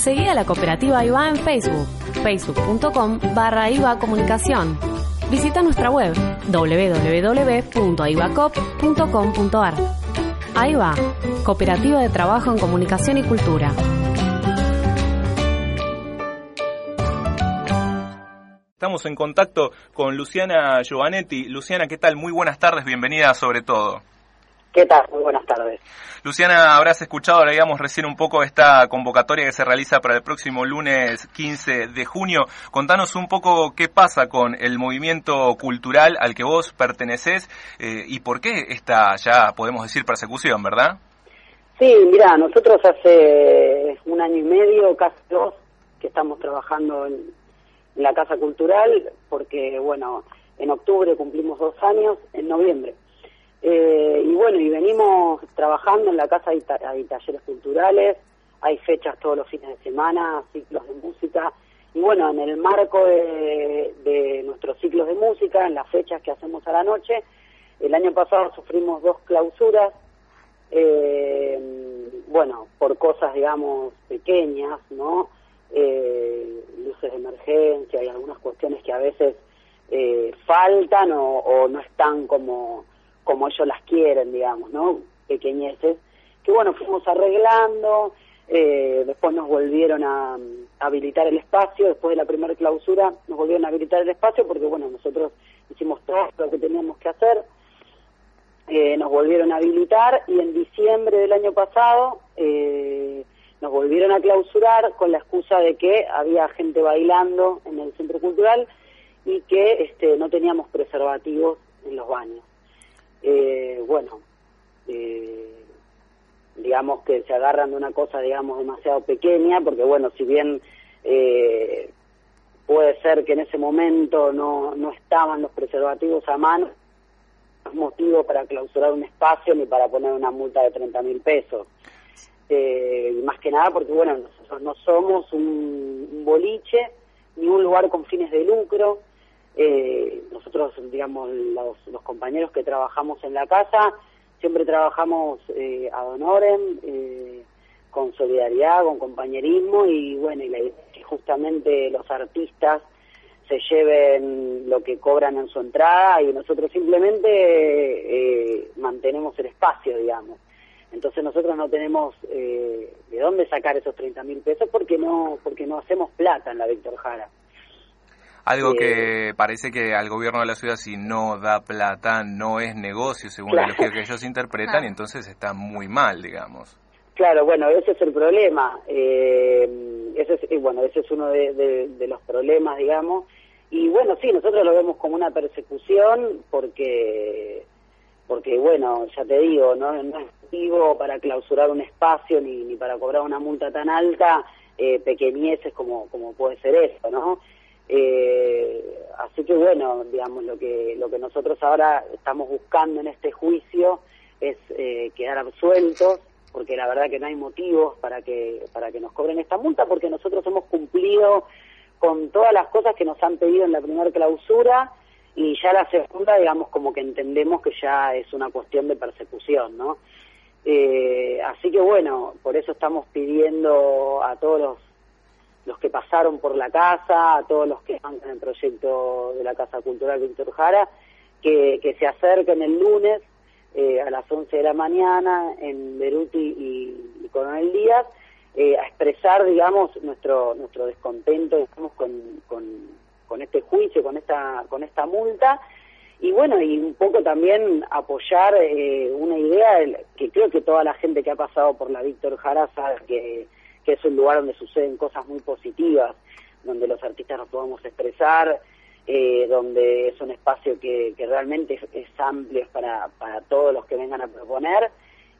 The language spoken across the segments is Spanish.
Seguí a la cooperativa IVA en Facebook, facebook.com barra IVA Comunicación. Visita nuestra web www.aivacop.com.ar. AIVA, Cooperativa de Trabajo en Comunicación y Cultura. Estamos en contacto con Luciana Giovanetti. Luciana, ¿qué tal? Muy buenas tardes, bienvenida sobre todo. ¿Qué tal? Muy buenas tardes. Luciana, habrás escuchado, digamos, recién un poco esta convocatoria que se realiza para el próximo lunes 15 de junio. Contanos un poco qué pasa con el movimiento cultural al que vos pertenecés eh, y por qué esta, ya podemos decir, persecución, ¿verdad? Sí, mira, nosotros hace un año y medio, casi dos, que estamos trabajando en, en la Casa Cultural, porque, bueno, en octubre cumplimos dos años, en noviembre. Eh, y bueno, y venimos trabajando en la casa, hay, hay, talleres culturales, hay fechas todos los fines de semana, ciclos de música. Y bueno, en el marco de, de nuestros ciclos de música, en las fechas que hacemos a la noche, el año pasado sufrimos dos clausuras, eh, bueno, por cosas, digamos, pequeñas, ¿no? Eh, luces de emergencia y algunas cuestiones que a veces eh, faltan o no están como como ellos las quieren, digamos, ¿no? Pequeñeces, que bueno, fuimos arreglando, eh, después nos volvieron a, habilitar el espacio, después de la primera clausura nos volvieron a habilitar el espacio porque bueno, nosotros hicimos todo lo que teníamos que hacer, eh, nos volvieron a habilitar y en diciembre del año pasado eh, nos volvieron a clausurar con la excusa de que había gente bailando en el centro cultural y que este, no teníamos preservativos en los baños eh, bueno, eh, digamos que se agarran de una cosa, digamos, demasiado pequeña, porque bueno, si bien eh, puede ser que en ese momento no, no estaban los preservativos a mano, no es motivo para clausurar un espacio ni para poner una multa de 30 mil pesos. Eh, más que nada porque, bueno, nosotros no somos un, un boliche ni un lugar con fines de lucro, eh, nosotros, digamos, los, los, compañeros que trabajamos en la casa, siempre trabajamos eh, ad honorem, eh, con solidaridad, con compañerismo y bueno, y la idea que justamente los artistas se lleven lo que cobran en su entrada y nosotros simplemente eh, mantenemos el espacio, digamos. Entonces nosotros no tenemos eh, de dónde sacar esos 30 mil pesos porque no porque no hacemos plata en la Víctor Jara. Algo que parece que al gobierno de la ciudad si no da plata no es negocio, según claro. lo que ellos interpretan, y entonces está muy mal, digamos. Claro, bueno, ese es el problema. Eh, ese es, bueno, ese es uno de, de, de, los problemas, digamos. Y bueno, sí, nosotros lo vemos como una persecución porque, porque bueno, ya te digo, no, no es motivo para clausurar un espacio ni, ni para cobrar una multa tan alta, eh, pequeñeces como, como puede ser eso, ¿no? Eh, así que bueno, digamos, lo que, lo que nosotros ahora estamos buscando en este juicio es eh, quedar absueltos, porque la verdad que no hay motivos para que, para que nos cobren esta multa, porque nosotros hemos cumplido con todas las cosas que nos han pedido en la primera clausura y ya la segunda, digamos, como que entendemos que ya es una cuestión de persecución, ¿no? Eh, así que bueno, por eso estamos pidiendo a todos los los que pasaron por la casa, a todos los que están en el proyecto de la Casa Cultural Víctor Jara, que, se acerquen el lunes eh, a las 11 de la mañana en Beruti y, y Coronel Díaz eh, a expresar, digamos, nuestro nuestro descontento digamos, con, con, con este juicio, con esta con esta multa. Y bueno, y un poco también apoyar eh, una idea que creo que toda la gente que ha pasado por la Víctor Jara sabe que que es un lugar donde suceden cosas muy positivas, donde los artistas nos podemos expresar, eh, donde es un espacio que, que realmente es, amplio para, para todos los que vengan a proponer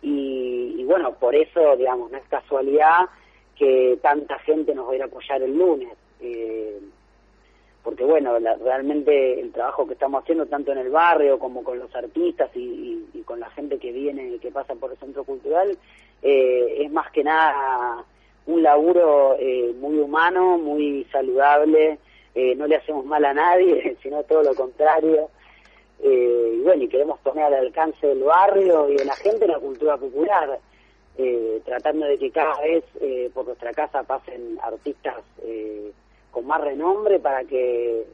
y, y, bueno, por eso, digamos, no es casualidad que tanta gente nos va a ir apoyar el lunes. Eh, porque bueno, realmente el trabajo que estamos haciendo tanto en el barrio como con los artistas y, con la gente que viene, que pasa por el centro cultural, eh, es más que nada un laburo eh, muy humano, muy saludable, eh, no le hacemos mal a nadie, sino todo lo contrario. y bueno, y queremos poner al alcance del barrio y de la gente la cultura popular, tratando de que cada vez por nuestra casa pasen artistas con más renombre para que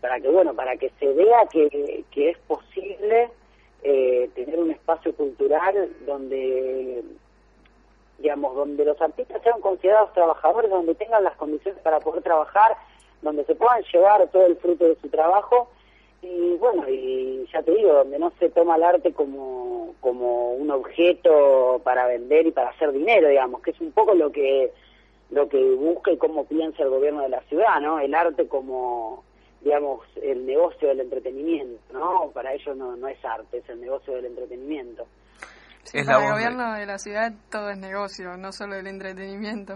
para que bueno para que se vea que, que es posible eh, tener un espacio cultural donde digamos donde los artistas sean considerados trabajadores donde tengan las condiciones para poder trabajar donde se puedan llevar todo el fruto de su trabajo y bueno y ya te digo donde no se toma el arte como como un objeto para vender y para hacer dinero digamos que es un poco lo que lo que busca y cómo piensa el gobierno de la ciudad, ¿no? El arte como, digamos, el negocio del entretenimiento, ¿no? Para ellos no, no es arte, es el negocio del entretenimiento. Es para el gobierno de... la ciudad todo es negocio, no solo el entretenimiento.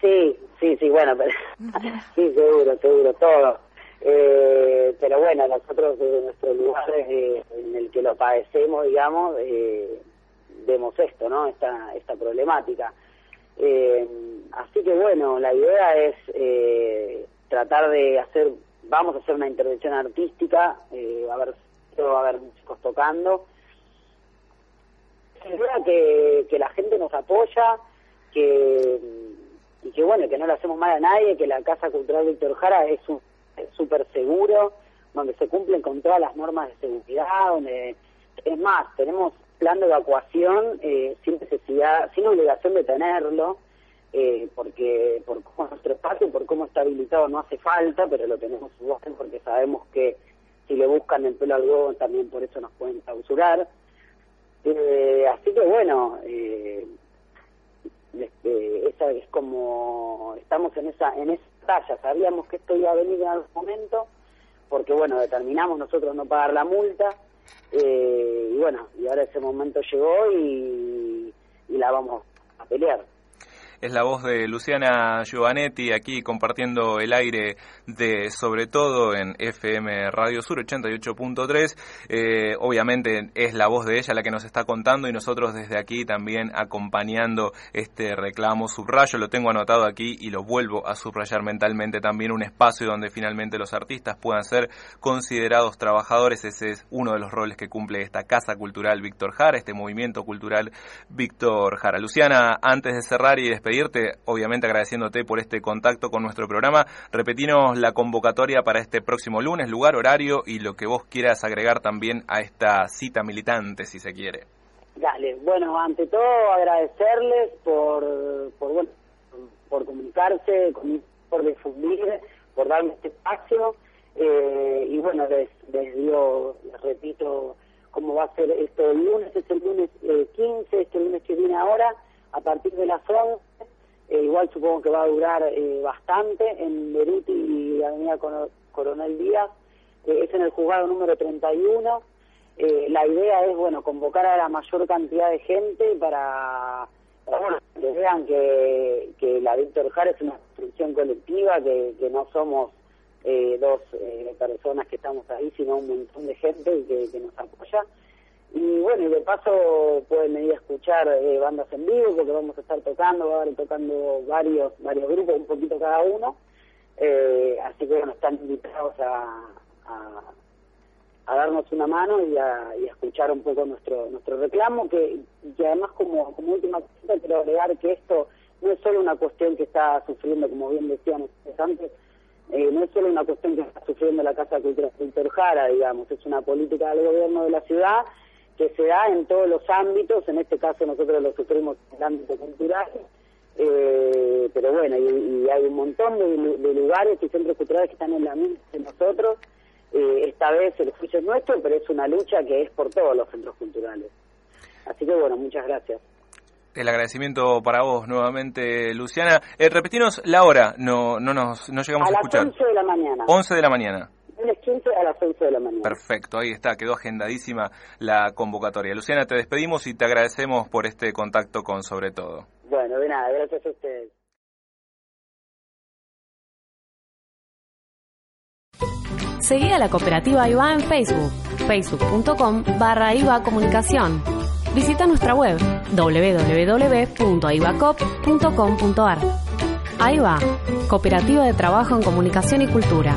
Sí, sí, sí, bueno, pero, sí, seguro, seguro, todo. Eh, pero bueno, nosotros desde nuestro lugar eh, en el que lo padecemos, digamos, eh, vemos esto, ¿no? Esta, esta problemática. Eh, así que bueno, la idea es eh, tratar de hacer, vamos a hacer una intervención artística, eh, va a haber, va a haber músicos tocando. Que, que la gente nos apoya, que y que bueno, que no le hacemos mal a nadie, que la Casa Cultural Víctor Jara es súper seguro, donde se cumplen con todas las normas de seguridad, donde es más, tenemos plan de evacuación eh, sin necesidad, sin obligación de tenerlo, eh, porque por cómo es nuestro espacio, por cómo está habilitado no hace falta, pero lo tenemos porque sabemos que si le buscan el pelo al también por eso nos pueden clausurar. Eh, así que bueno, eh, este, esa es como estamos en esa en esa talla, sabíamos que esto iba a venir en algún momento, porque bueno, determinamos nosotros no pagar la multa, eh, y bueno, y ahora ese momento llegó y, y la vamos a pelear es la voz de Luciana Giovanetti aquí compartiendo el aire de sobre todo en FM Radio Sur 88.3. Eh, obviamente es la voz de ella la que nos está contando y nosotros desde aquí también acompañando este reclamo. Subrayo, lo tengo anotado aquí y lo vuelvo a subrayar mentalmente también un espacio donde finalmente los artistas puedan ser considerados trabajadores. Ese es uno de los roles que cumple esta Casa Cultural Víctor Jara, este movimiento cultural Víctor Jara. Luciana, antes de cerrar y despedir, despedirte, obviamente agradeciéndote por este contacto con nuestro programa. Repetinos la convocatoria para este próximo lunes, lugar, horario y lo que vos quieras agregar también a esta cita militante, si se quiere. Dale, bueno, ante todo agradecerles por, por, bueno, por comunicarse, por difundir, por darme este espacio. Eh, y bueno, les, digo, les repito cómo va a ser esto el lunes, es el lunes 15, eh, este lunes que viene ahora, a partir de las 11, eh, igual supongo que va a durar eh, bastante, en Beruti y Avenida Coronel Díaz, eh, es en el juzgado número 31. la idea es, bueno, convocar a la mayor cantidad de gente para, que vean que, que la Víctor Jara es una construcción colectiva, que, no somos dos personas que estamos ahí, sino un montón de gente que, que nos apoya. Y bueno, y de paso pueden venir a escuchar eh, bandas en vivo, porque vamos a estar tocando, va a estar tocando varios, varios grupos, un poquito cada uno. Eh, así que bueno, están invitados a, a, darnos una mano y a, escuchar un poco nuestro nuestro reclamo, que, que además como, como última cosa quiero agregar que esto no es solo una cuestión que está sufriendo, como bien ustedes antes, eh, no es solo una cuestión que está sufriendo la Casa Cultural Jara, digamos, es una política del gobierno de la ciudad que se da en todos los ámbitos, en este caso nosotros lo sufrimos en el ámbito cultural, eh, pero bueno, y, hay un montón de, lugares y centros culturales que están en la misma de nosotros. Eh, esta vez el juicio es nuestro, pero es una lucha que es por todos los centros culturales. Así que bueno, muchas gracias. El agradecimiento para vos nuevamente, Luciana. Eh, repetinos la hora, no, no nos no llegamos a, a escuchar. A las 11 de la mañana. 11 de la mañana. 15 a las 11 de la mañana. Perfecto, ahí está, quedó agendadísima la convocatoria. Luciana, te despedimos y te agradecemos por este contacto con Sobre Todo. Bueno, de nada, gracias a ustedes. Seguí a la cooperativa IVA en Facebook, facebook.com barra IVA Comunicación. Visita nuestra web www.ivacop.com.ar. AIVA, Cooperativa de Trabajo en Comunicación y Cultura.